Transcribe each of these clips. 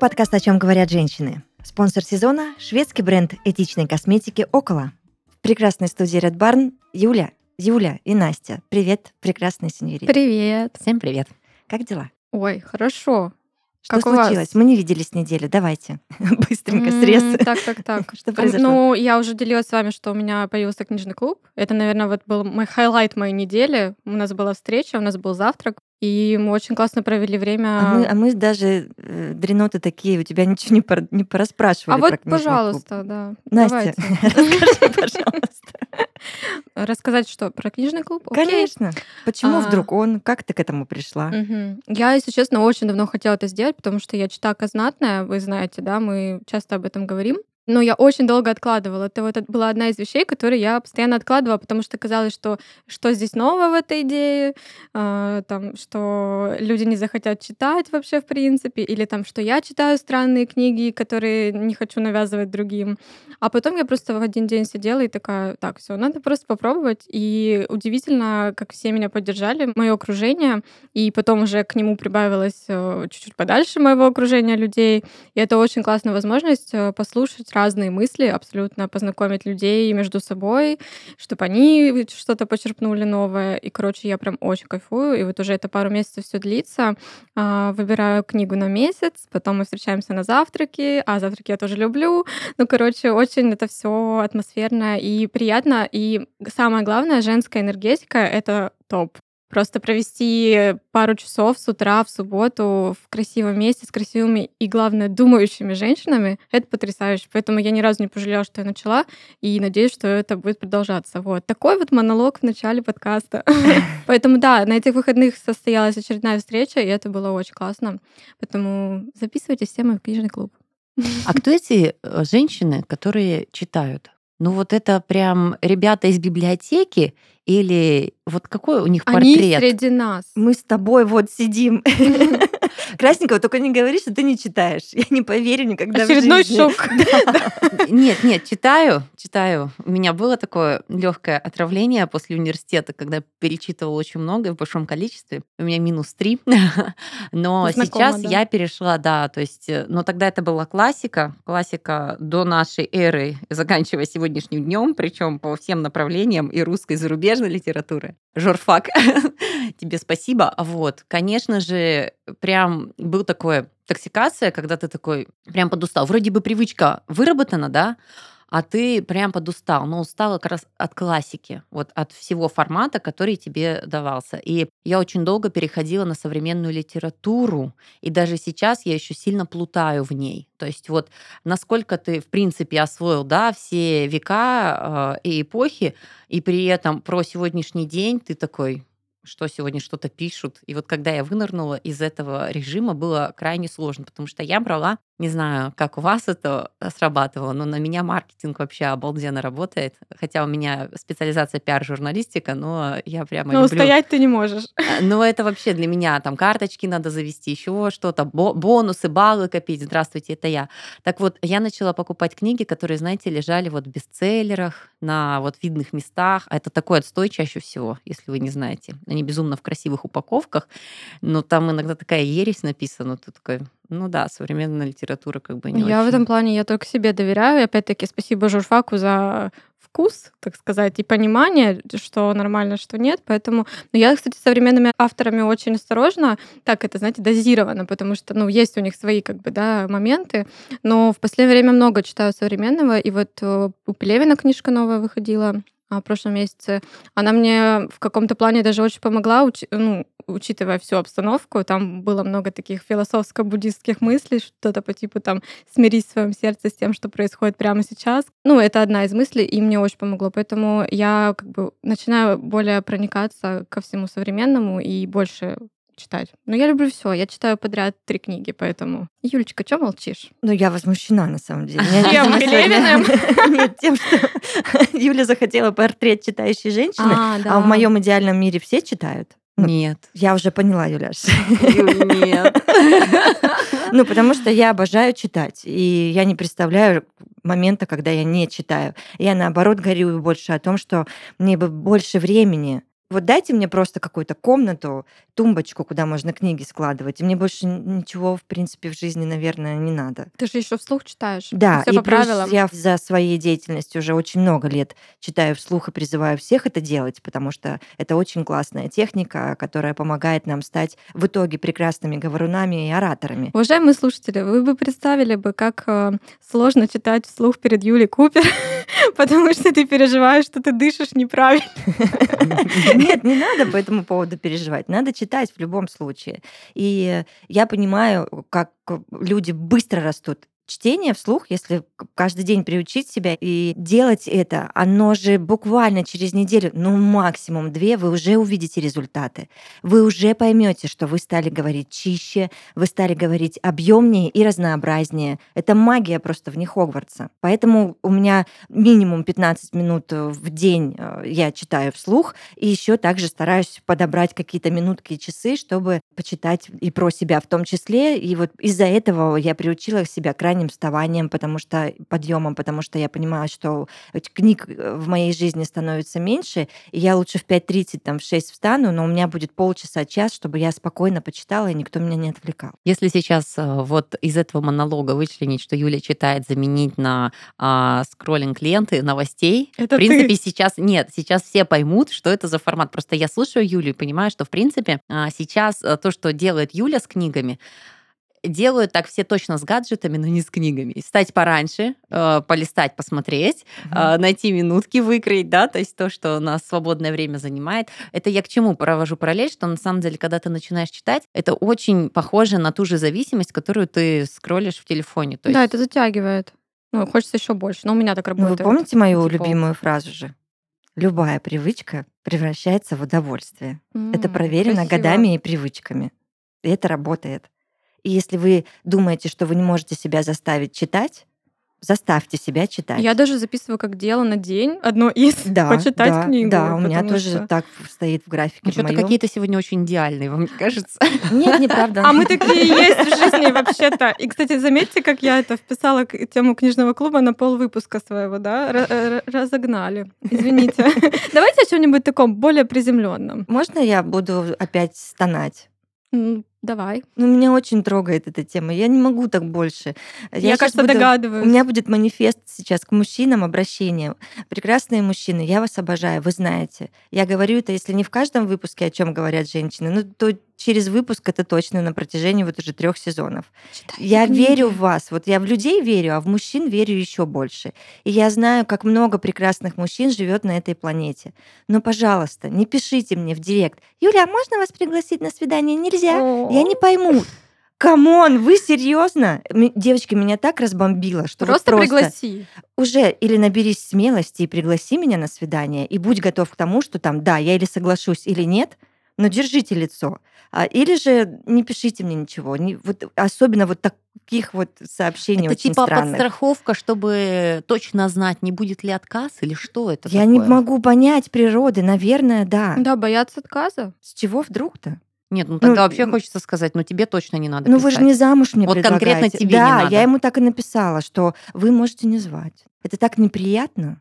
подкаст «О чем говорят женщины». Спонсор сезона – шведский бренд этичной косметики «Около». В прекрасной студии Red Barn Юля, Юля и Настя. Привет, прекрасная сеньорита. Привет. Всем привет. Как дела? Ой, хорошо. Что Как случилось? Мы не виделись неделю. Давайте. Быстренько срез. Так, так, так. Что произошло? Ну, я уже делилась с вами, что у меня появился книжный клуб. Это, наверное, вот был мой highlight моей недели. У нас была встреча, у нас был завтрак, и мы очень классно провели время. А мы, а мы даже э, дреноты такие, у тебя ничего не, пор- не пораспрашивали А вот, про книжный клуб. пожалуйста, да. Настя, расскажи, пожалуйста. Рассказать что? Про книжный клуб? Окей. Конечно. Почему А. вдруг он? Как ты к этому пришла? Я, если честно, очень давно хотела это сделать, потому что я читака знатная, вы знаете, да, мы часто об этом говорим. Но я очень долго откладывала. Это вот была одна из вещей, которые я постоянно откладывала, потому что казалось, что что здесь нового в этой идее, а, там, что люди не захотят читать вообще в принципе, или там, что я читаю странные книги, которые не хочу навязывать другим. А потом я просто в один день сидела и такая, так, все, надо просто попробовать. И удивительно, как все меня поддержали, мое окружение, и потом уже к нему прибавилось э, чуть-чуть подальше моего окружения людей. И это очень классная возможность э, послушать разные мысли, абсолютно познакомить людей между собой, чтобы они что-то почерпнули новое. И, короче, я прям очень кайфую. И вот уже это пару месяцев все длится. А, Выбираю книгу на месяц, потом мы встречаемся на завтраки, а завтраки я тоже люблю. Ну, короче, очень это все атмосферно и приятно. И самое главное, женская энергетика — это топ. Просто провести пару часов с утра в субботу в красивом месте с красивыми и, главное, думающими женщинами — это потрясающе. Поэтому я ни разу не пожалела, что я начала, и надеюсь, что это будет продолжаться. Вот. Такой вот монолог в начале подкаста. Поэтому да, на этих выходных состоялась очередная встреча, и это было очень классно. Поэтому записывайтесь все в книжный клуб. А кто эти э, женщины, которые читают? Ну вот это прям ребята из библиотеки или вот какой у них Они портрет? среди нас. Мы с тобой вот сидим. Красненького, только не говори, что ты не читаешь. Я не поверю никогда в Очередной жизни. шок. Нет, нет, читаю, читаю. У меня было такое легкое отравление после университета, когда перечитывала очень много и в большом количестве. У меня минус три. Но Знакомо, сейчас я перешла, да, то есть, э, но тогда это была классика, классика до нашей эры, заканчивая сегодняшним днем, причем по всем направлениям и русской, и зарубежной литературы. Жорфак, тебе спасибо. Вот, конечно же, прям был такой токсикация, когда ты такой прям подустал. Вроде бы привычка выработана, да, а ты прям подустал, но устала как раз от классики, вот от всего формата, который тебе давался. И я очень долго переходила на современную литературу, и даже сейчас я еще сильно плутаю в ней. То есть вот насколько ты, в принципе, освоил, да, все века э, и эпохи, и при этом про сегодняшний день ты такой, что сегодня что-то пишут. И вот когда я вынырнула из этого режима, было крайне сложно, потому что я брала, не знаю, как у вас это срабатывало, но на меня маркетинг вообще обалденно работает. Хотя у меня специализация пиар-журналистика, но я прямо Но люблю... устоять ты не можешь. А, Ну, это вообще для меня там карточки надо завести, еще что-то, бо- бонусы, баллы копить. Здравствуйте, это я. Так вот, я начала покупать книги, которые, знаете, лежали вот в бестселлерах, на вот видных местах. А это такой отстой чаще всего, если вы не знаете. Они безумно в красивых упаковках, но там иногда такая ересь написана. Ты такой, ну да, современная литература как бы не Я в очень. этом плане я только себе доверяю. И опять-таки спасибо журфаку за вкус, так сказать, и понимание, что нормально, что нет. Поэтому, ну, я, кстати, с современными авторами очень осторожна. Так, это, знаете, дозировано, потому что, ну, есть у них свои, как бы, да, моменты. Но в последнее время много читаю современного. И вот э, у Пелевина книжка новая выходила в прошлом месяце. Она мне в каком-то плане даже очень помогла, учи- ну, учитывая всю обстановку. Там было много таких философско-буддистских мыслей, что-то по типу там «смирись в своем сердце с тем, что происходит прямо сейчас». Ну, это одна из мыслей, и мне очень помогло. Поэтому я как бы начинаю более проникаться ко всему современному и больше читать. Но я люблю все. Я читаю подряд три книги, поэтому... Юлечка, что молчишь? Ну, я возмущена, на самом деле. Сегодня- Пелевиным? Нет, тем, что Юля захотела портрет читающей женщины, да. а в моем идеальном мире все читают. Ну, Нет. Я уже поняла, Юляш. Нет. Ну, потому что я обожаю читать, и я не представляю момента, когда я не читаю. Я, наоборот, горю больше о том, что мне бы больше времени Вот дайте мне просто какую-то комнату, тумбочку, куда можно книги складывать. И мне больше ничего, в принципе, в жизни, наверное, не надо. Ты же еще вслух читаешь. Да, Все и по плюс правилам. я за своей деятельностью уже очень много лет читаю вслух и призываю всех это делать, потому что это очень классная техника, которая помогает нам стать в итоге прекрасными говорунами и ораторами. Уважаемые слушатели, вы бы представили бы, как э, сложно читать вслух перед Юлей Купер, потому что ты переживаешь, что ты дышишь неправильно. Нет, не надо по этому поводу переживать. Надо читать в любом случае. И я понимаю, как люди быстро растут чтение вслух, если каждый день приучить себя и делать это, оно же буквально через неделю, ну максимум две, вы уже увидите результаты. Вы уже поймете, что вы стали говорить чище, вы стали говорить объемнее и разнообразнее. Это магия просто вне Хогвартса. Поэтому у меня минимум 15 минут в день э, я читаю вслух, и еще также стараюсь подобрать какие-то минутки и часы, чтобы почитать и про себя в том числе. И вот из-за этого я приучила себя к ранним вставанием, потому что подъемом, потому что я понимаю, что книг э, в моей жизни становится меньше, и я лучше в 5.30, там, в 6 встану, но у меня будет полчаса, час, чтобы я спокойно почитала, и никто меня не отвлекал. Если сейчас э, вот из этого монолога вычленить, что Юля читает, заменить на а, скроллинг ленты новостей, Это в принципе, ты. сейчас нет, сейчас все поймут, что это за формат. Просто я слушаю Юлю и понимаю, что, в принципе, а, сейчас э, то, что делает Юля с книгами, делают так все точно с гаджетами, но не с книгами. Встать пораньше, э, полистать, посмотреть, э, найти минутки, выкроить, да, то есть то, что у нас свободное время занимает. Это я к чему провожу параллель, что на самом деле, когда ты начинаешь читать, это очень похоже на ту же зависимость, которую ты скроллишь в телефоне. То Да, есть это затягивает. Ну, хочется еще больше. Но у меня так Ну, вы работает. помните мою Типа- любимую фразу же? Любая привычка превращается в удовольствие. Это М, проверено красиво. годами и привычками. И это работает. И если вы думаете, что вы не можете себя заставить читать, заставьте себя читать. Я даже записываю как дело на день, одно из, да, почитать да, книгу. Да, у меня тоже что- так стоит в графике Ну, что-то какие-то сегодня очень идеальные, вам не кажется? Нет, неправда. А мы такие есть в жизни вообще-то. И, кстати, заметьте, как я это вписала к- тему книжного клуба на пол выпуска своего, да? Э, Разогнали. Извините. Давайте о чем-нибудь таком более приземленном. Можно я буду опять стонать? Давай. Ну, меня очень трогает эта тема. Я не могу так больше. Я, щас кажется, буду- догадываюсь. У меня будет манифест сейчас к мужчинам, обращение. Прекрасные мужчины, я вас обожаю, вы знаете. Я говорю это, если не в каждом выпуске, о чем говорят женщины, ну, то через выпуск это точно на протяжении вот уже трех сезонов. Читайте Я книги. верю в вас. Вот я в людей верю, а в мужчин верю еще больше. И я знаю, как много прекрасных мужчин живет на этой планете. Но, пожалуйста, не пишите мне в директ. Юля, а можно вас пригласить на свидание? Нельзя. Я не пойму. Come on, вы серьезно? Девочки, меня так разбомбило, что вот Просто пригласи. уже или наберись смелости и пригласи меня на свидание, и будь готов к тому, что там, да, я или соглашусь, или нет, но держите лицо. А, Или же не пишите мне ничего. Не- вот, особенно вот таких вот сообщений Это очень типа странных. подстраховка, чтобы точно знать, не будет ли отказ или что это Я не такое? могу понять природы, наверное, да. Да, бояться отказа. С чего вдруг-то? Нет, ну тогда Ну, вообще хочется сказать, ну тебе точно не надо Ну вы же писать. не замуж мне Вот конкретно предлагаете. тебе не Да, надо. я ему так и написала, что вы можете не звать. Это так неприятно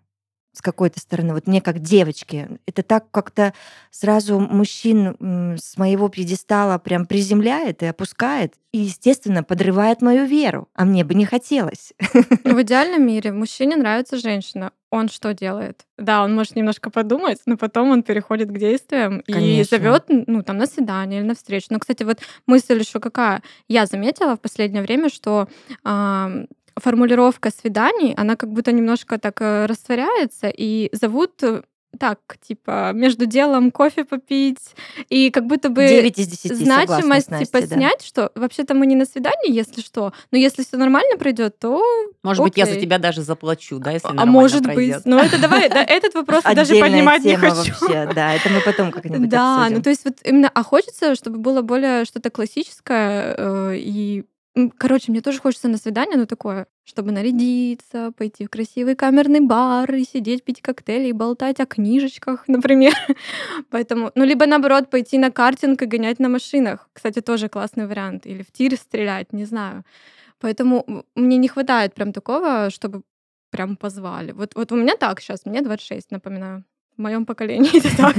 с какой-то стороны. Вот мне как девочке. Это так как-то сразу мужчин с моего пьедестала прям приземляет и опускает. И, естественно, подрывает мою веру. А мне бы не хотелось. В идеальном мире мужчине нравится женщина. Он что делает? Да, он может немножко подумать, но потом он переходит к действиям и Конечно. зовет, ну, там, на свидание или на встречу. Но, кстати, вот мысль еще какая. Я заметила в последнее время, что формулировка свиданий, она как будто немножко так э, растворяется, и зовут э, так, типа, между делом кофе попить, и как будто бы 9 из 10 согласна с значимость, Настей, типа, да. снять, что вообще-то мы не на свидании, если что, но если все нормально пройдет, то Может быть, я за окей. тебя даже заплачу, да, если а нормально может пройдет. быть. Но это давай, да, этот вопрос я даже поднимать не хочу. вообще. Да, это мы потом как-нибудь Да, обсудим. ну то есть вот именно, а хочется, чтобы было более что-то классическое э, и Короче, мне тоже хочется на свидание, но такое, чтобы нарядиться, пойти в красивый камерный бар и сидеть, пить коктейли и болтать о книжечках, например. Поэтому, ну, либо наоборот, пойти на картинг и гонять на машинах. Кстати, тоже классный вариант. Или в тир стрелять, не знаю. Поэтому мне не хватает прям такого, чтобы прям позвали. Вот, вот у меня так сейчас, мне 26, напоминаю. В моем поколении это так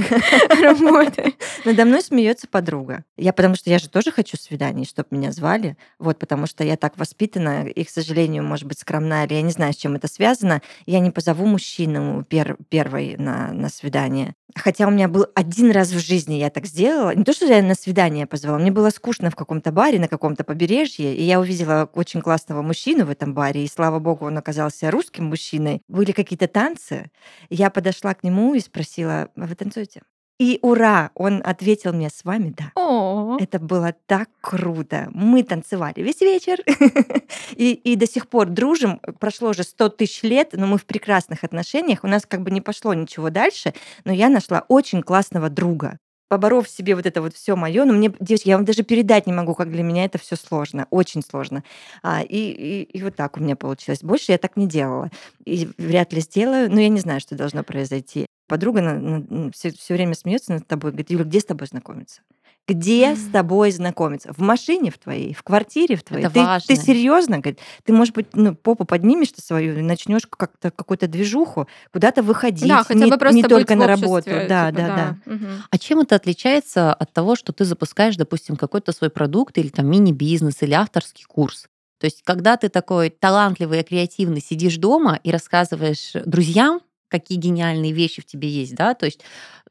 работает. Надо мной смеется подруга. Я потому что я же тоже хочу свиданий, чтобы меня звали. Вот потому что я так воспитана и, к сожалению, может быть, скромна, или я не знаю, с чем это связано. Я не позову мужчину пер первой на, на свидание. Хотя у меня был один раз в жизни я так сделала. Не то, что я на свидание позвала, мне было скучно в каком-то баре на каком-то побережье, и я увидела очень классного мужчину в этом баре, и слава богу, он оказался русским мужчиной. Были какие-то танцы. Я подошла к нему и спросила, а вы танцуете? И ура, он ответил мне с вами, да. О, Это было так круто. Мы танцевали весь вечер. И, и до сих пор дружим. Прошло уже 100 тысяч лет, но мы в прекрасных отношениях. У нас как бы не пошло ничего дальше, но я нашла очень классного друга. Поборов в себе вот это вот все мое, но мне, девочки, я вам даже передать не могу, как для меня это все сложно, очень сложно. А, и, и, и вот так у меня получилось. Больше я так не делала. И вряд ли сделаю, но я не знаю, что должно произойти. Подруга все, все время смеется над тобой, говорит, Юля, где с тобой знакомиться? Где с тобой знакомиться? В машине в твоей, в квартире в твоей. Это ты, важно. ты серьезно? Говорит, ты, может быть, ну, попу поднимешь ты свою и начнешь как-то какую-то движуху, куда-то выходить. да, хотя не, бы просто не только на работу. Да, типа, да, да. Мгм. А чем это отличается от того, что ты запускаешь, допустим, какой-то свой продукт или там мини-бизнес или авторский курс? То есть, когда ты такой талантливый и креативный сидишь дома и рассказываешь друзьям, какие гениальные вещи в тебе есть, да, то есть,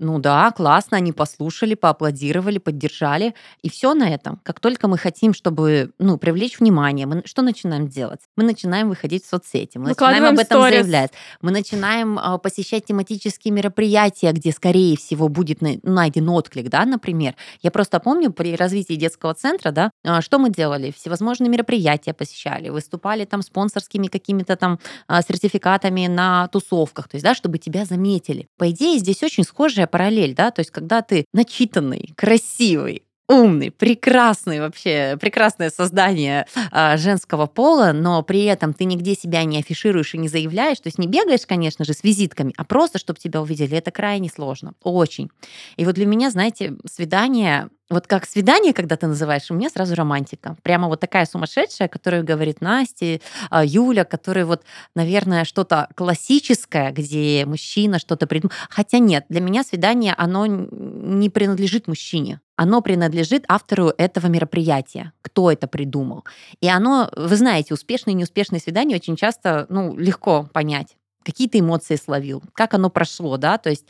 ну да, классно, они послушали, поаплодировали, поддержали, и все на этом. Как только мы хотим, чтобы, ну, привлечь внимание, мы что начинаем делать? Мы начинаем выходить в соцсети, мы начинаем об этом сторис. заявлять, мы начинаем а, посещать тематические мероприятия, где, скорее всего, будет на- найден отклик, да, например. Я просто помню при развитии детского центра, да, а, что мы делали? Всевозможные мероприятия посещали, выступали там спонсорскими какими-то там а, сертификатами на тусовках, то есть, да, чтобы тебя заметили. По идее, здесь очень схожая параллель, да, то есть, когда ты начитанный, красивый, умный, прекрасный вообще, прекрасное создание а, женского пола, но при этом ты нигде себя не афишируешь и не заявляешь, то есть не бегаешь, конечно же, с визитками, а просто, чтобы тебя увидели, это крайне сложно, очень. И вот для меня, знаете, свидание, вот как свидание, когда ты называешь, у меня сразу романтика. Прямо вот такая сумасшедшая, которая говорит Настя, а, Юля, который вот, наверное, что-то классическое, где мужчина что-то придумал. Хотя нет, для меня свидание, оно не принадлежит мужчине. Оно принадлежит автору этого мероприятия, кто это придумал. И оно, вы знаете, успешные и неуспешные свидания очень часто, ну, легко понять какие ты эмоции словил, как оно прошло, да, то есть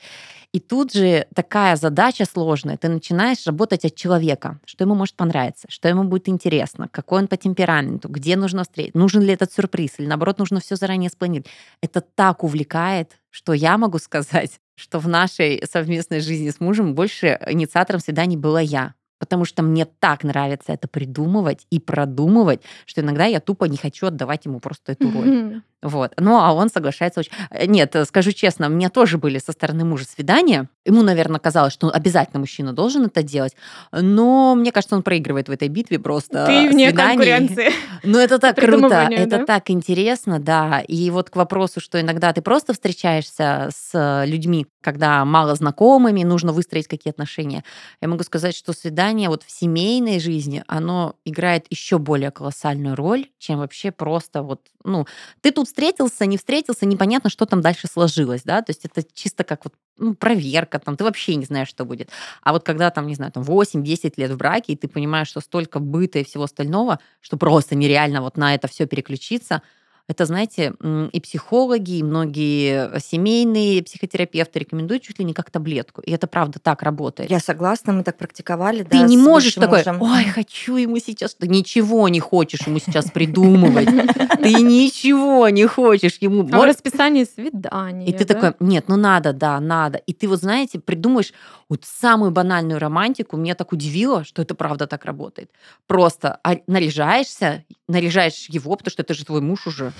и тут же такая задача сложная. Ты начинаешь работать от человека, что ему может понравиться, что ему будет интересно, какой он по темпераменту, где нужно встретить, нужен ли этот сюрприз, или наоборот, нужно все заранее спланировать. Это так увлекает, что я могу сказать, что в нашей совместной жизни с мужем больше инициатором свиданий была я. Потому что мне так нравится это придумывать и продумывать, что иногда я тупо не хочу отдавать ему просто эту роль. Мгм. Вот. Ну, а он соглашается очень... Э, Нет, э, скажу честно, у меня тоже были со стороны мужа свидания. Ему, наверное, казалось, что обязательно мужчина должен это делать. Но мне кажется, он проигрывает в этой битве просто Ты вне свиданий. конкуренции. Ну, это так круто, это да? так интересно, да. И вот к вопросу, что иногда ты просто встречаешься с э, людьми, когда мало знакомыми, нужно выстроить какие отношения. Я могу сказать, что свидание вот в семейной жизни, оно играет еще более колоссальную роль, чем вообще просто вот, ну, ты тут встретился, не встретился, непонятно, что там дальше сложилось, да, то есть это чисто как вот ну, проверка, там, ты вообще не знаешь, что будет. А вот когда там, не знаю, там 8-10 лет в браке, и ты понимаешь, что столько быта и всего остального, что просто нереально вот на это все переключиться, это, знаете, и психологи, и многие семейные психотерапевты рекомендуют чуть ли не как таблетку. И это правда так работает. Я согласна, мы так практиковали. Ты да, не можешь такой, мужем. ой, хочу ему сейчас... Ты ничего не хочешь ему сейчас придумывать. Ты ничего не хочешь ему. А расписании свидания. и ты такой, нет, ну надо, да, надо. И ты вот, знаете, придумаешь вот самую банальную романтику. Меня так удивило, что это правда так работает. Просто а- наряжаешься, наряжаешь его, потому что это же твой муж уже.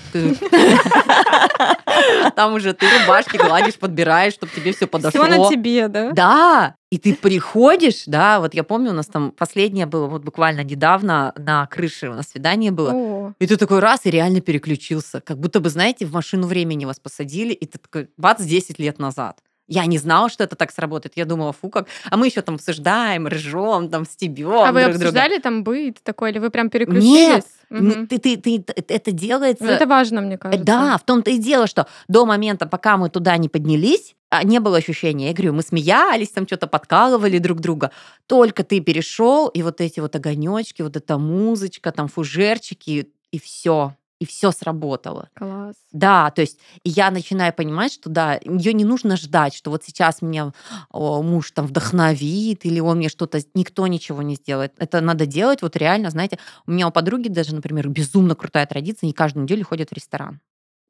Там уже ты рубашки гладишь, подбираешь, чтобы тебе все подошло. Все на тебе, да? Да, и ты приходишь, да, вот я помню, у нас там последнее было вот буквально недавно на крыше у нас свидание было. О, И ты такой раз и реально переключился. Как будто бы, знаете, в машину времени вас посадили, и ты такой, бац, 10 лет назад. Я не знала, что это так сработает. Я думала, фу, как. А мы еще там обсуждаем, ржем, там стебем. А вы друг друга. обсуждали там быт такой, или вы прям переключились? Н- Мгм. Ты, ты, ты, это делается. Ну, Это важно, мне Э, кажется. Да, в том-то и дело, что до момента, пока мы туда не поднялись, а, не было ощущения. Я говорю, мы смеялись, там что-то подкалывали друг друга. Только ты перешел, и вот эти вот огонечки, вот эта музычка, там фужерчики, и все и все сработало. Класс. Да, то есть я начинаю понимать, что да, ее не нужно ждать, что вот сейчас меня о, муж там вдохновит, или он мне что-то, никто ничего не сделает. Это надо делать вот реально, знаете, у меня у подруги даже, например, безумно крутая традиция, не каждую неделю ходят в ресторан,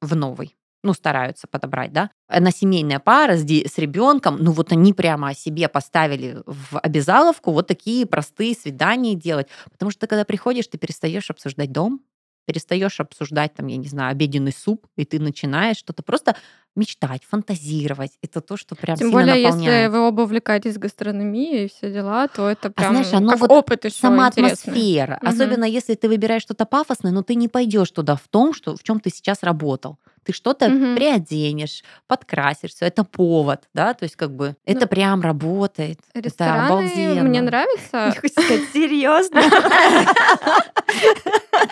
в новый ну, стараются подобрать, да. Она семейная пара с, с ребенком, ну, вот они прямо о себе поставили в обязаловку вот такие простые свидания делать. Потому что когда приходишь, ты перестаешь обсуждать дом, перестаешь обсуждать, там, я не знаю, обеденный суп, и ты начинаешь что-то просто мечтать, фантазировать. Это то, что прям Тем сильно более, наполняет. если вы оба увлекаетесь гастрономией и все дела, то это А прям знаешь, оно как вот опыт еще Сама интересный. атмосфера. Мгм. Особенно если ты выбираешь что-то пафосное, но ты не пойдешь туда в том, что, в чем ты сейчас работал. Ты что-то Мгм. приоденешь, подкрасишь, все это повод, да, то есть как бы это Ну, прям работает. Это Рестораны обалденно. мне нравится. Серьезно?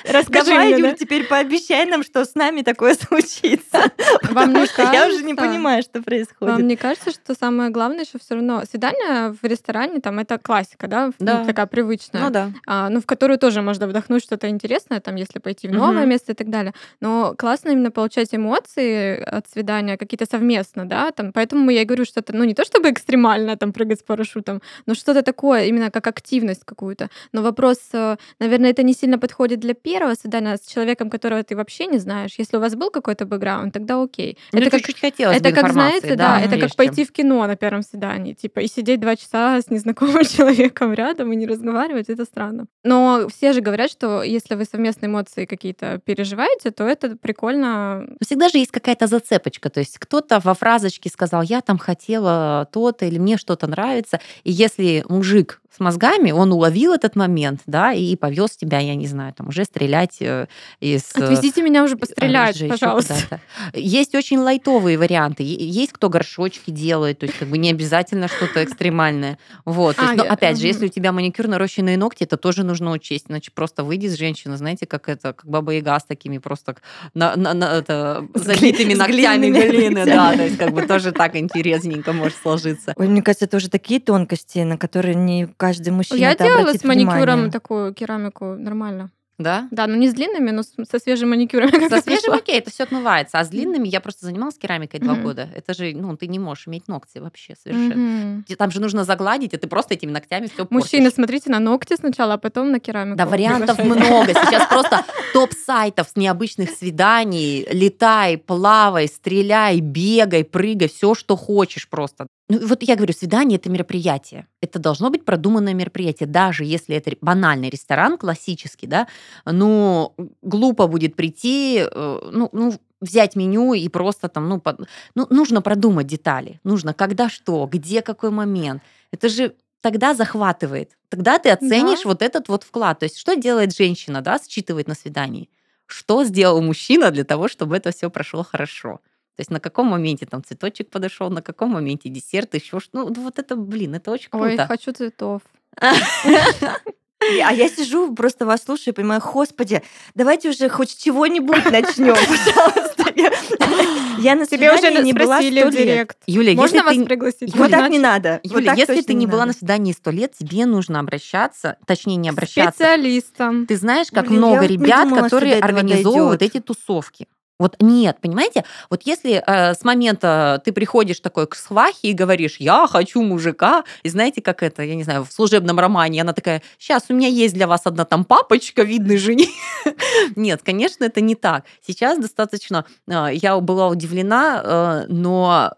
Расскажи Давай, Юль, теперь пообещай нам, что с нами такое случится. Вам не я уже не понимаю, что Вам происходит. не кажется, что самое главное, что все равно свидание в ресторане там это классика, да, ну, Да. такая привычная, Ну да. а, ну в которую тоже можно вдохнуть что-то интересное, там, если пойти в новое Мгм. место и так далее. Но классно именно получать эмоции от свидания какие-то совместно, да, там. Поэтому я и говорю, что это, ну не то чтобы экстремально там прыгать с парашютом, но что-то такое именно как активность какую-то. Но вопрос, э, наверное, это не сильно подходит для первого свидания с человеком, которого ты вообще не знаешь. Если у вас был какой-то бэкграунд, тогда окей. Ну, это чуть-чуть хотелось это как, знаете, да, это как пойти в кино на первом свидании, типа, и сидеть два часа с незнакомым человеком рядом и не разговаривать, это странно. Но все же говорят, что если вы совместные эмоции какие-то переживаете, то это прикольно. Но всегда же есть какая-то зацепочка. То есть кто-то во фразочке сказал, я там хотела то-то, или мне что-то нравится. И если мужик с мозгами, он уловил этот момент, да, и повез тебя, я не знаю, там уже стрелять э, из... э, Отвезите меня уже пострелять, ещё пожалуйста. куда-то. Есть очень лайтовые варианты. Есть кто горшочки делает, то есть как бы не обязательно что-то экстремальное. Вот. То А, есть, но я- опять же, если у тебя маникюр, нарощенные ногти, это тоже нужно учесть. Иначе просто выйди с женщины, знаете, как это, как баба Яга с такими просто на, на- на- это, залитыми ногтями глины. Да, то есть как бы тоже так интересненько может сложиться. Ой, мне кажется, это уже такие тонкости, на которые не каждый мужчина Я это делала с маникюром внимание. такую керамику нормально. Да? Да, но не с длинными, но со свежим маникюром. Со свежим окей, это все отмывается. А с длинными я просто занималась керамикой два Мгм. года. Это же, ну, ты не можешь иметь ногти вообще совершенно. Тебе Там же нужно загладить, и ты просто этими ногтями все Мужчины, смотрите на ногти сначала, а потом на керамику. Да, вариантов много. Сейчас просто топ сайтов с необычных свиданий. Летай, плавай, стреляй, бегай, прыгай, все, что хочешь просто. Ну, вот я говорю, свидание это мероприятие. Это должно быть продуманное мероприятие, даже если это банальный ресторан, классический, да, ну, глупо будет прийти, э, ну, ну, взять меню и просто там, ну, под- ну, нужно продумать детали. Нужно, когда что, где какой момент. Это же тогда захватывает. Тогда ты оценишь Да. вот этот вот вклад. То есть что делает женщина, да, считывает на свидании? Что сделал мужчина для того, чтобы это все прошло хорошо? То есть на каком моменте там цветочек подошел, на каком моменте десерт, еще что. Ну, вот это, блин, это очень Ой, круто. хочу цветов. А я сижу, просто вас слушаю и понимаю, господи, давайте уже хоть чего-нибудь начнем, пожалуйста. Я- на Тебе уже свидании не была сто лет. директ. Юля, Можно вас ты... пригласить? Вот так не надо. Вот Юля, так если ты не была на свидании сто лет, тебе нужно обращаться, точнее не обращаться. Специалистом. Ты знаешь, как Блин, много ребят, думала, которые организовывают эти тусовки. Вот нет, понимаете? Вот если э, с момента ты приходишь такой к свахе и говоришь, я хочу мужика, и знаете, как это, я не знаю, в служебном романе, она такая, сейчас у меня есть для вас одна там папочка, видный жених. Нет, конечно, это не так. Сейчас достаточно, э, я была удивлена, э, но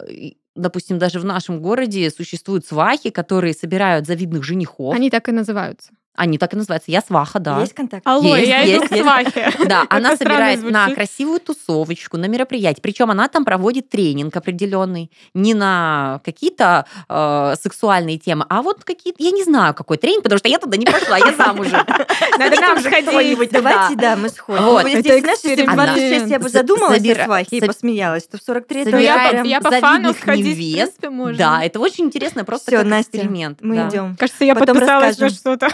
допустим, даже в нашем городе существуют свахи, которые собирают завидных женихов. Они так и называются. Так и называются. Я сваха, да. Есть контакт? Алло, Есть, я иду есть, к есть. свахе. Да, она собирает на красивую тусовочку, на мероприятие. Причем она там проводит тренинг определенный. Не на какие-то э, сексуальные темы, а вот какие-то, я не знаю, какой тренинг, потому что я туда не пошла, я замужем. Надо нам уже сходить. Давайте, да. мы сходим. Вот. Ну, Это знаешь, если в эксперимент. 26 я бы За- задумалась о свахе и посмеялась, то в 43 это Ну, я, я по фану сходить, в невест. принципе, можно. Да, это очень интересно, просто как эксперимент. Мы идем. Кажется, я Потом подписалась на что-то.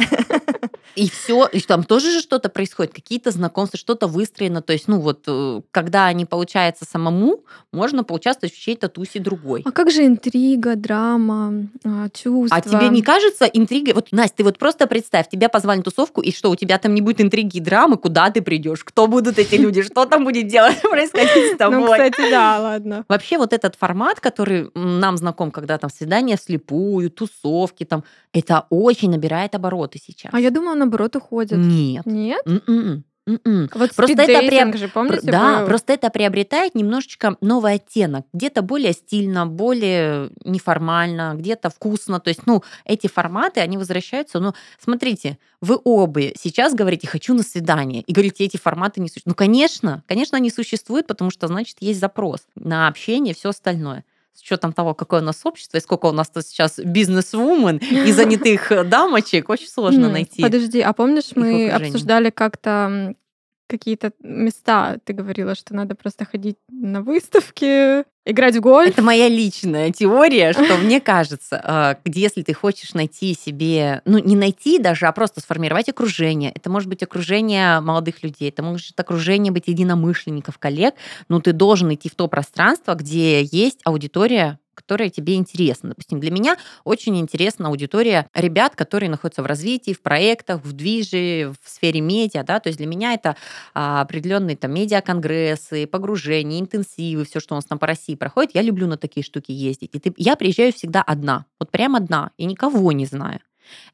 И все, и там тоже же что-то происходит, какие-то знакомства, что-то выстроено. То есть, ну вот, э, когда не получается самому, можно поучаствовать в чьей-то тусе другой. А как же интрига, драма, а, чувства? А тебе не кажется интрига? Вот, Настя, ты вот просто представь, тебя позвали на тусовку, и что, у тебя там не будет интриги и драмы, куда ты придешь, кто будут эти люди, что там будет делать, происходить с тобой? Ну, кстати, да, ладно. Вообще вот этот формат, который нам знаком, когда там свидания вслепую, тусовки, там, это очень набирает обороты сейчас. А я думала, наоборот, уходят. Нет. Нет? М-м. М-м. Вот Просто это приоб- же, помните? Да, был? просто это приобретает немножечко новый оттенок. Где-то более стильно, более неформально, где-то вкусно. То есть, ну, эти форматы, они возвращаются. Ну, смотрите, вы оба сейчас говорите «хочу на свидание», и говорите, эти форматы не существуют. Ну, конечно, конечно, они существуют, потому что, значит, есть запрос на общение, все остальное с учетом того, какое у нас общество и сколько у нас тут сейчас бизнес-вумен и занятых э, дамочек, очень сложно найти. Подожди, а помнишь, мы обсуждали как-то какие-то места, ты говорила, что надо просто ходить на выставки, играть в гольф. Это моя личная теория, что мне кажется, где если ты хочешь найти себе, ну не найти даже, а просто сформировать окружение. Это может быть окружение молодых людей, это может окружение быть единомышленников, коллег, но ты должен идти в то пространство, где есть аудитория которая тебе интересна. Допустим, для меня очень интересна аудитория ребят, которые находятся в развитии, в проектах, в движе, в сфере медиа. Да? То есть для меня это а, определенные там медиа-конгрессы, погружения, интенсивы, все, что у нас там по России проходит. Я люблю на такие штуки ездить. И ты, я приезжаю всегда одна, вот прям одна, и никого не знаю.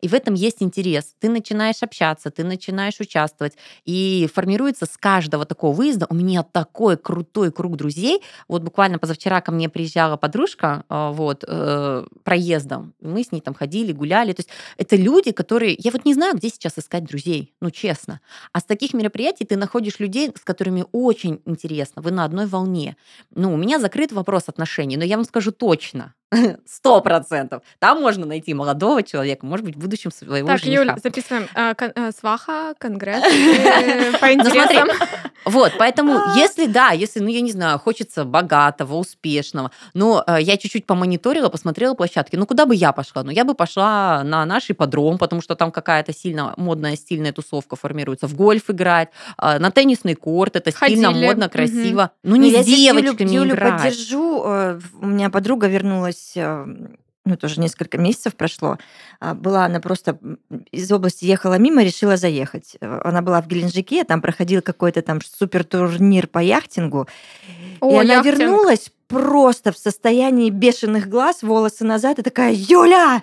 И в этом есть интерес. Ты начинаешь общаться, ты начинаешь участвовать. И формируется с каждого такого выезда у меня такой крутой круг друзей. Вот буквально позавчера ко мне приезжала подружка а, вот, э, проездом. Мы с ней там ходили, гуляли. То есть это люди, которые... Я вот не знаю, где сейчас искать друзей, ну честно. А с таких мероприятий ты находишь людей, с которыми очень интересно. Вы на одной волне. Ну, у меня закрыт вопрос отношений, но я вам скажу точно. Сто процентов. Там можно найти молодого человека, может быть, в будущем своего Так, жениха. Юль, записываем. А, кон- а, сваха, конгресс э, по Ну, интересам. Вот, поэтому, А. если да, если, ну, я не знаю, хочется богатого, успешного, но э, я чуть-чуть помониторила, посмотрела площадки, ну, куда бы я пошла? Ну, я бы пошла на наш ипподром, потому что там какая-то сильно модная, стильная тусовка формируется, в гольф играть, э, на теннисный корт, это стильно, Ходили. модно, красиво. Ну, не с Юлю- девочками Юлю, играть. поддержу. Э, У меня подруга вернулась, э, ну, тоже несколько месяцев прошло. А, Была она просто из области ехала мимо, решила заехать. Э, Она была в Геленджике, там проходил какой-то там супер турнир по яхтингу. О, и она яхтинг. вернулась просто в состоянии бешеных глаз, волосы назад, и такая, Юля,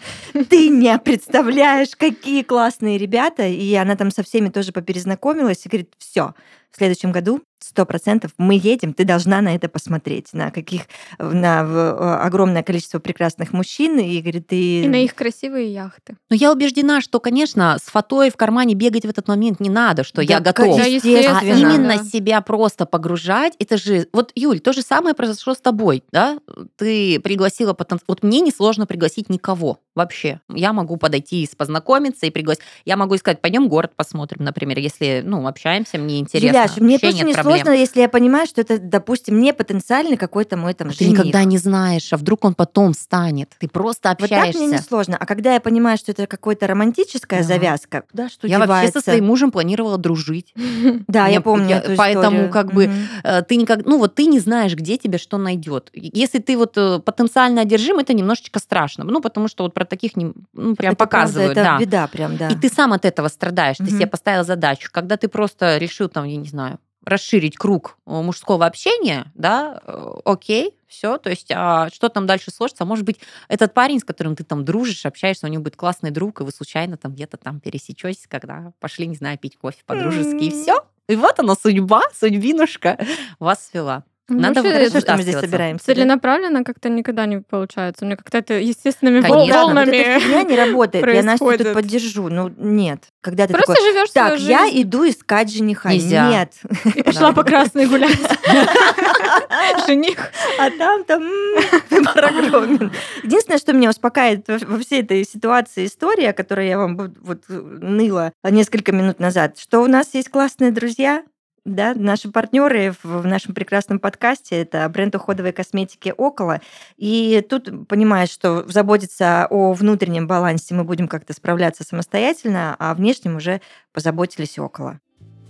ты не представляешь, какие классные ребята. И она там со всеми тоже поперезнакомилась и говорит, все, в следующем году сто процентов мы едем, ты должна на это посмотреть, на каких, на э, огромное количество прекрасных мужчин, и говорит, ты... И на их красивые яхты. Но я убеждена, что, конечно, с фотой в кармане бегать в этот момент не надо, что я Да, готов. Да, А именно Да. себя просто погружать, это же... Вот, Юль, то же самое произошло с тобой, да? Ты пригласила потенциал... Вот мне несложно пригласить никого вообще. Я могу подойти и познакомиться и пригласить. Я могу сказать, пойдем город посмотрим, например, если, ну, общаемся, мне интересно. Юляш, мне вообще тоже нет не проблем. Сложно, если я понимаю, что это, допустим, не потенциальный какой-то мой там А Ты жених. никогда не знаешь, а вдруг он потом станет. Ты просто Вот так общаешься. мне не сложно. А когда я понимаю, что это какая-то романтическая Да. завязка, да, что я вообще девается? со своим мужем планировала дружить. Да, я помню поэтому как бы. Э, ты никак, ну вот ты не знаешь, где тебя что найдет. Если ты вот э, потенциально одержим, это немножечко страшно, ну потому что вот про таких ну, прям показывают, это да. беда прям, да. И ты сам от этого страдаешь, ты себе поставил задачу. Когда ты просто решил там, я не знаю, расширить круг э, мужского общения, да, э, окей, все, то есть а что там дальше сложится? Может быть, этот парень, с которым ты там дружишь, общаешься, у него будет классный друг, и вы случайно там где-то там пересечетесь, когда пошли, не знаю, пить кофе по-дружески, и все. И вот она, судьба, судьбинушка вас свела. Надо Вообще, Хорошо, что мы здесь собираемся. да? Целенаправленно как-то никогда не получается. Мне как-то это естественными Конечно. Вот волнами. фигня не работает. Я Настю тут происходит. поддержу. Ну, нет. Когда ты Просто такой, живешь так, свою я жизнь иду искать жениха. Нельзя. Нет. и пошла Да. по красной гулять. Жених. А там там м, выбор огромен. Единственное, что меня успокаивает во, всей этой ситуации история, которую я вам вот, вот ныла несколько минут назад, что у нас есть классные друзья, Да, наши партнеры в нашем прекрасном подкасте это бренд уходовой косметики Около. И тут понимаешь, что заботиться о внутреннем балансе мы будем как-то справляться самостоятельно, а внешнем уже позаботились Около.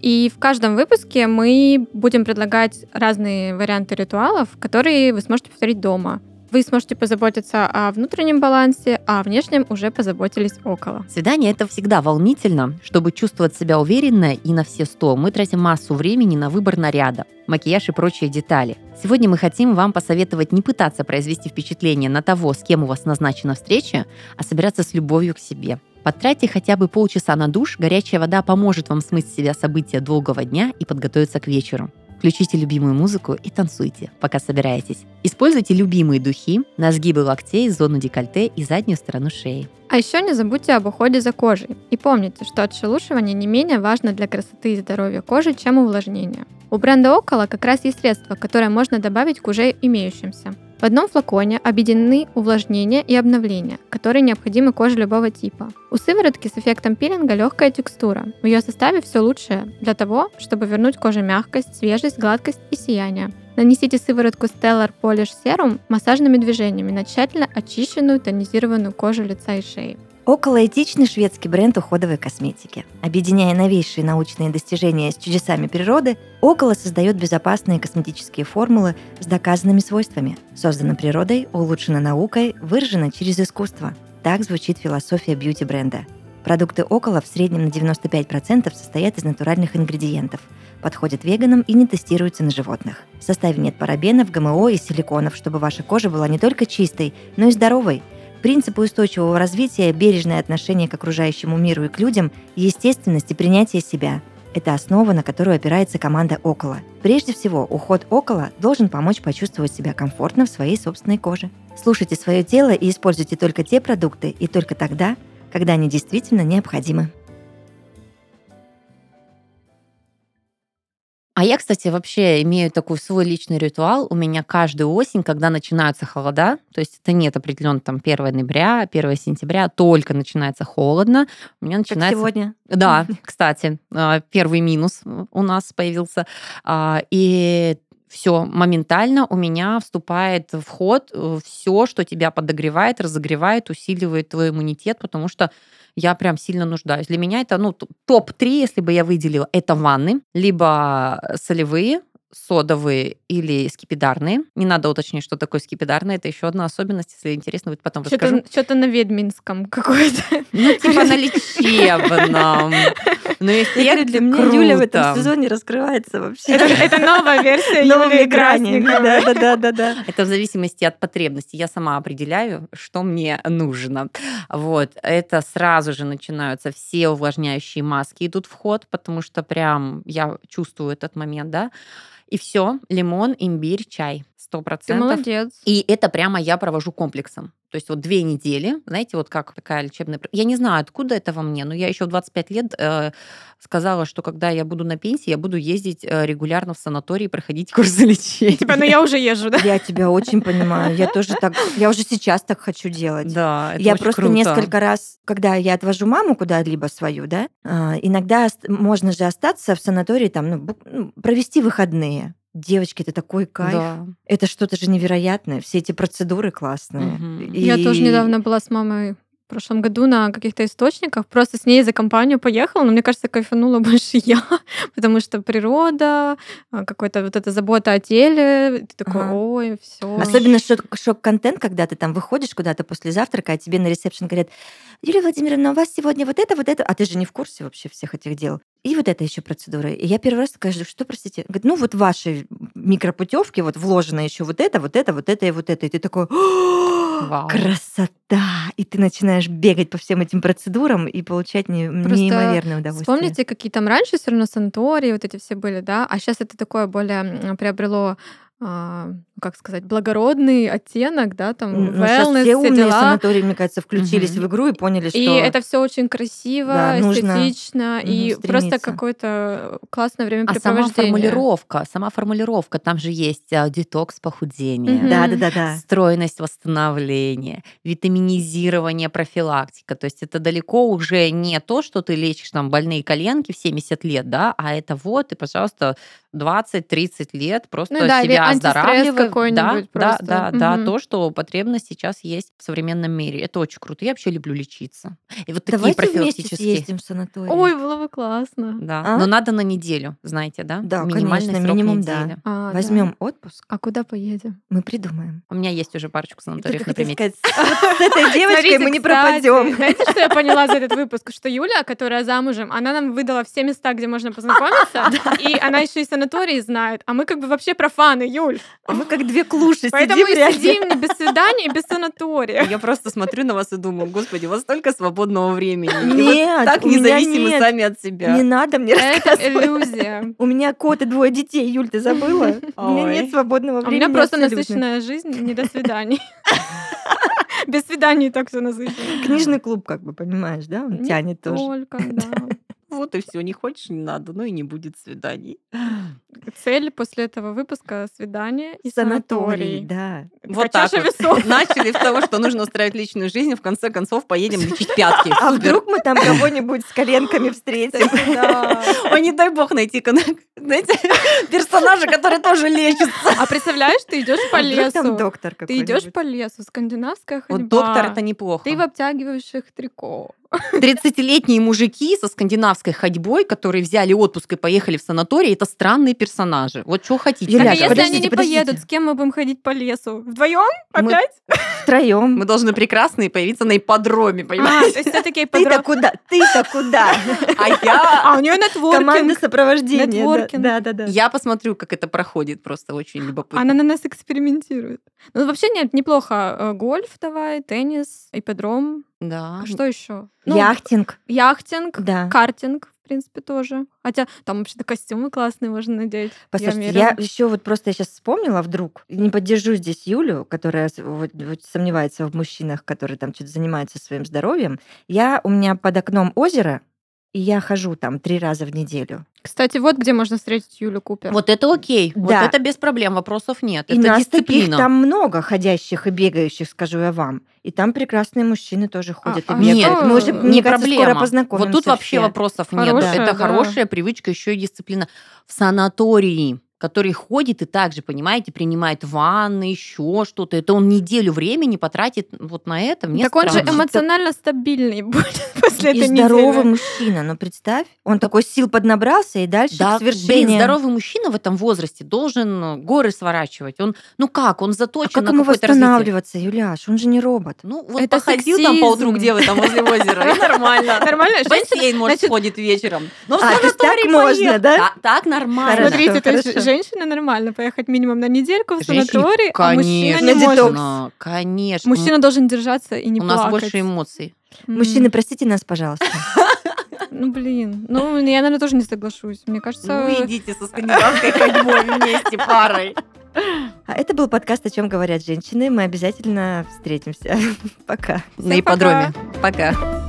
И в каждом выпуске мы будем предлагать разные варианты ритуалов, которые вы сможете повторить дома. Вы сможете позаботиться о внутреннем балансе, а о внешнем уже позаботились около. Свидание — это всегда волнительно. Чтобы чувствовать себя уверенно и на все сто, мы тратим массу времени на выбор наряда, макияж и прочие детали. Сегодня мы хотим вам посоветовать не пытаться произвести впечатление на того, с кем у вас назначена встреча, а собираться с любовью к себе. Потратьте хотя бы полчаса на душ, горячая вода поможет вам смыть с себя события долгого дня и подготовиться к вечеру. Включите любимую музыку и танцуйте, пока собираетесь. Используйте любимые духи на сгибы локтей, зону декольте и заднюю сторону шеи. А еще не забудьте об уходе за кожей. И помните, что отшелушивание не менее важно для красоты и здоровья кожи, чем увлажнение. У бренда Около как раз есть средства, которые можно добавить к уже имеющимся. В одном флаконе объединены увлажнение и обновление, которые необходимы коже любого типа. У сыворотки с эффектом пилинга легкая текстура. В ее составе все лучшее для того, чтобы вернуть коже мягкость, свежесть, гладкость и сияние. Нанесите сыворотку Stellar Polish Serum массажными движениями на тщательно очищенную тонизированную кожу лица и шеи. Околоэтичный шведский бренд уходовой косметики. Объединяя новейшие научные достижения с чудесами природы, Около создает безопасные косметические формулы с доказанными свойствами. Создана природой, улучшена наукой, выражена через искусство. Так звучит философия бьюти-бренда. Продукты Около в среднем на 95% состоят из натуральных ингредиентов, подходят веганам и не тестируются на животных. В составе нет парабенов, ГМО и силиконов, чтобы ваша кожа была не только чистой, но и здоровой – Принципы устойчивого развития, бережное отношение к окружающему миру и к людям, естественность и принятие себя – это основа, на которую опирается команда «Около». Прежде всего, уход «Около» должен помочь почувствовать себя комфортно в своей собственной коже. Слушайте свое тело и используйте только те продукты и только тогда, когда они действительно необходимы. А я, кстати, вообще имею такой свой личный ритуал. У меня каждую осень, когда начинаются холода, то есть это нет определенно там 1 ноября, 1 сентября, только начинается холодно. У меня начинается... Как сегодня. Да, кстати, а, первый минус у нас появился. А, и все, моментально у меня вступает в ход э, все, что тебя подогревает, разогревает, усиливает твой иммунитет, потому что я прям сильно нуждаюсь. Для меня это, ну, топ-3, если бы я выделила, это ванны, либо солевые, содовые или скипидарные. Не надо уточнять, что такое скипидарные. Это еще одна особенность, если интересно, будет потом что-то, расскажу. Что-то на ведьминском какое-то. Ну, типа на лечебном. Но если я для меня Юля в этом сезоне раскрывается вообще. Это, новая версия Юлии экране. Да, да, да, да, да. Это в зависимости от потребностей. Я сама определяю, что мне нужно. Вот. Это сразу же начинаются все увлажняющие маски идут в ход, потому что прям я чувствую этот момент, да. И все, лимон, имбирь, чай. Сто процентов. молодец. И это прямо я провожу комплексом. То есть вот две недели, знаете, вот как такая лечебная... Я не знаю, откуда это во мне, но я еще в 25 лет э, сказала, что когда я буду на пенсии, я буду ездить э, регулярно в санаторий проходить курсы лечения. Типа, ну я уже езжу, да? Я тебя очень понимаю. Я тоже так... Я уже сейчас так хочу делать. Да, это Я очень просто круто. несколько раз, когда я отвожу маму куда-либо свою, да, э, иногда можно же остаться в санатории, там, ну, ну, провести выходные. Девочки, это такой кайф. Да. Это что-то же невероятное. Все эти процедуры классные. Мгм. И- Я тоже недавно была с мамой в прошлом году на каких-то источниках, просто с ней за компанию поехала, но мне кажется, кайфанула больше я, потому что природа, а, какой-то вот эта забота о теле, ты такой, Ага. ой, все. Особенно шок- шок-контент, когда ты там выходишь куда-то после завтрака, а тебе на ресепшн говорят, Юлия Владимировна, у вас сегодня вот это, вот это, а ты же не в курсе вообще всех этих дел. И вот это еще процедура. И я первый раз такая, что, простите? Говорит, ну вот ваши микропутевки, вот вложено еще вот это, вот это, вот это и вот это. И ты такой, «О, Вау. красота! И ты начинаешь бегать по всем этим процедурам и получать не- неимоверное удовольствие. Вспомните, какие там раньше все равно санатории вот эти все были, да, а сейчас это такое более приобрело а, как сказать, благородный оттенок, да, там ну, wellness, все все умные дела. санатории, мне кажется, включились Мгм. в игру и поняли, что... И это все очень красиво, Да, нужно, эстетично, и мгм, просто какое-то классное А времяпрепровождение. сама формулировка, сама формулировка, там же есть а, детокс похудения, Мгм. Да, да, да, да. стройность восстановления, витаминизирование, профилактика. То есть это далеко уже не то, что ты лечишь там больные коленки в 70 лет, да, а это вот, и, пожалуйста, 20-30 лет просто Ну да, себя оздоравливай. Да, да, да, да, Мгм. то, что потребность сейчас есть в современном мире. Это очень круто. Я вообще люблю лечиться. И вот такие Давайте вместе профилактические. съездим в санаторий. Ой, было бы классно. Да, А? но надо на неделю, знаете, да? Да, Минимальный конечно, срок минимум, да. недели. А, да. Возьмем отпуск, А куда поедем? мы придумаем. У меня есть уже парочку санаториев на примете. с этой девочкой мы не пропадем. Знаете, что я поняла за этот выпуск? Что Юля, которая замужем, она нам выдала все места, где можно познакомиться, и она еще и санатории знает. А мы как бы вообще профаны, Юль. А мы как две клуши Поэтому сидим мы реально. сидим без свиданий, без санатория. Я просто смотрю на вас и думаю, господи, у вас столько свободного времени. И Нет, так независимы сами от себя. Не надо мне Это рассказывать. иллюзия. У меня кот и двое детей, Юль, ты забыла? У меня нет свободного А У времени. меня просто насыщенная жизнь, не до свиданий. Без свиданий и так все насыщенно. Книжный клуб, как бы, понимаешь, да? Он Не тянет тоже. Только, да. Вот и все, не хочешь, не надо, ну и не будет свиданий. Цель после этого выпуска — свидание и Санаторий, санаторий. да. Вот так вот. весов. Начали с того, что нужно устраивать личную жизнь, в конце концов поедем лечить пятки. А вдруг мы там кого-нибудь с коленками встретим? Ой, не дай бог найти, знаете, персонажа, который тоже лечится. А представляешь, ты идешь по А вдруг там лесу. доктор Ты идешь по лесу, скандинавская ходьба. Вот доктор это неплохо. Ты в обтягивающих трико. 30-летние мужики со скандинавской ходьбой, которые взяли отпуск и поехали в санаторий, это странные персонажи. Вот что хотите. Юля, а если они подождите, не подождите. поедут, с кем мы будем ходить по лесу? Вдвоем? Мы- Опять? Втроем. Мы должны прекрасные появиться на ипподроме, А, понимаете? то есть все-таки Ты-то куда? Ты-то куда? А я... А, у нее нетворкинг. Команда сопровождения. Нетворкинг. Да, да, да. Я посмотрю, как это проходит, просто очень любопытно. Она на нас экспериментирует. Ну, вообще нет, неплохо. Э, Гольф давай, теннис, ипподром. Да. Что еще? Яхтинг. Яхтинг, Да. картинг, в принципе, тоже. Хотя там вообще-то костюмы классные можно надеть. Послушайте, мерила. я еще вот просто я сейчас вспомнила вдруг, не поддержу здесь Юлю, которая вот- вот сомневается в мужчинах, которые там что-то занимаются своим здоровьем. Я у меня под окном озеро, и я хожу там три раза в неделю. Кстати, вот где можно встретить Юлю Купер. Вот это окей. Вот Да. это без проблем, вопросов нет. И это нас таких дисциплина. там много ходящих и бегающих, скажу я вам. И там прекрасные мужчины тоже ходят а и бегают. нет, Мы уже, не мне не кажется, проблема. скоро познакомимся Вот тут вообще все. вопросов нет. Хорошая, Это да. хорошая привычка, еще и дисциплина. В санатории который ходит и также, понимаете, принимает ванны, еще что-то. Это он неделю времени потратит вот на это. Мне так он же странно. эмоционально стабильный будет после И этой здоровый недели. мужчина, ну представь, он такой сил поднабрался и дальше Да, к блин, здоровый мужчина в этом возрасте должен э, горы сворачивать. Он, ну как, он А заточен как на ему развитие. восстанавливаться, Юляш? Он же не робот. Ну, вот Это походил там по утру, сексизм. где вы там возле озера, и нормально. Нормально? Бассейн, может, сходит вечером. Но в А, так санаторий можно, да? Так- нормально. Смотрите, то есть женщина нормально поехать минимум на недельку в Женщине, санаторий, а мужчина конечно, не может. детокс. Конечно. Мужчина должен держаться и не У нас плакать. больше эмоций. М. Мужчины, простите нас, пожалуйста. Ну, блин. Ну, я, наверное, тоже не соглашусь. Мне кажется... Ну, идите со скандинавской ходьбой вместе парой. А это был подкаст «О чем говорят женщины». Мы обязательно встретимся. Пока. На ипподроме. Пока.